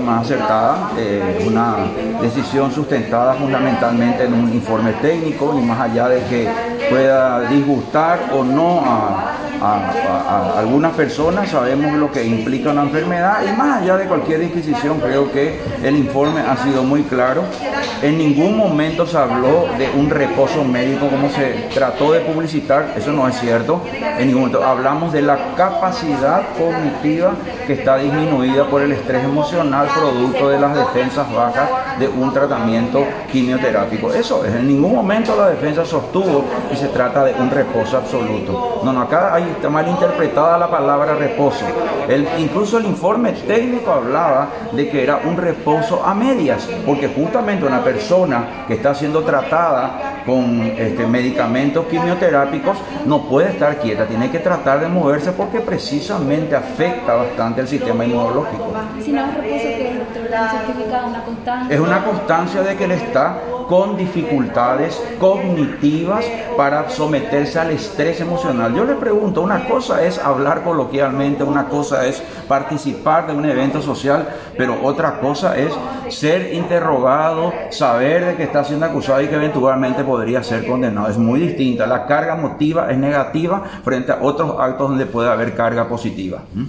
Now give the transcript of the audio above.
más acertada, eh, una decisión sustentada fundamentalmente en un informe técnico y más allá de que pueda disgustar o no a, algunas personas, sabemos lo que implica una enfermedad y más allá de cualquier disquisición creo que el informe ha sido muy claro. En ningún momento se habló de un reposo médico como se trató de publicitar, eso no es cierto. En ningún momento hablamos de la capacidad cognitiva que está disminuida por el estrés emocional producto de las defensas bajas de un tratamiento quimioterápico. Eso es, en ningún momento la defensa sostuvo y se trata de un reposo absoluto. No, no, acá ahí está mal interpretada la palabra reposo. Incluso el informe técnico hablaba de que era un reposo a medias, porque justamente una persona que está siendo tratada con este, medicamentos quimioterápicos no puede estar quieta, tiene que tratar de moverse porque precisamente afecta bastante el sistema inmunológico. Si no que es una constancia. Es una constancia de que él está con dificultades cognitivas para someterse al estrés emocional. Yo le pregunto, una cosa es hablar coloquialmente, una cosa es participar de un evento social, pero otra cosa es ser interrogado, saber de que está siendo acusado y que eventualmente podría ser condenado. Es muy distinta. La carga motiva es negativa frente a otros actos donde puede haber carga positiva. ¿Mm?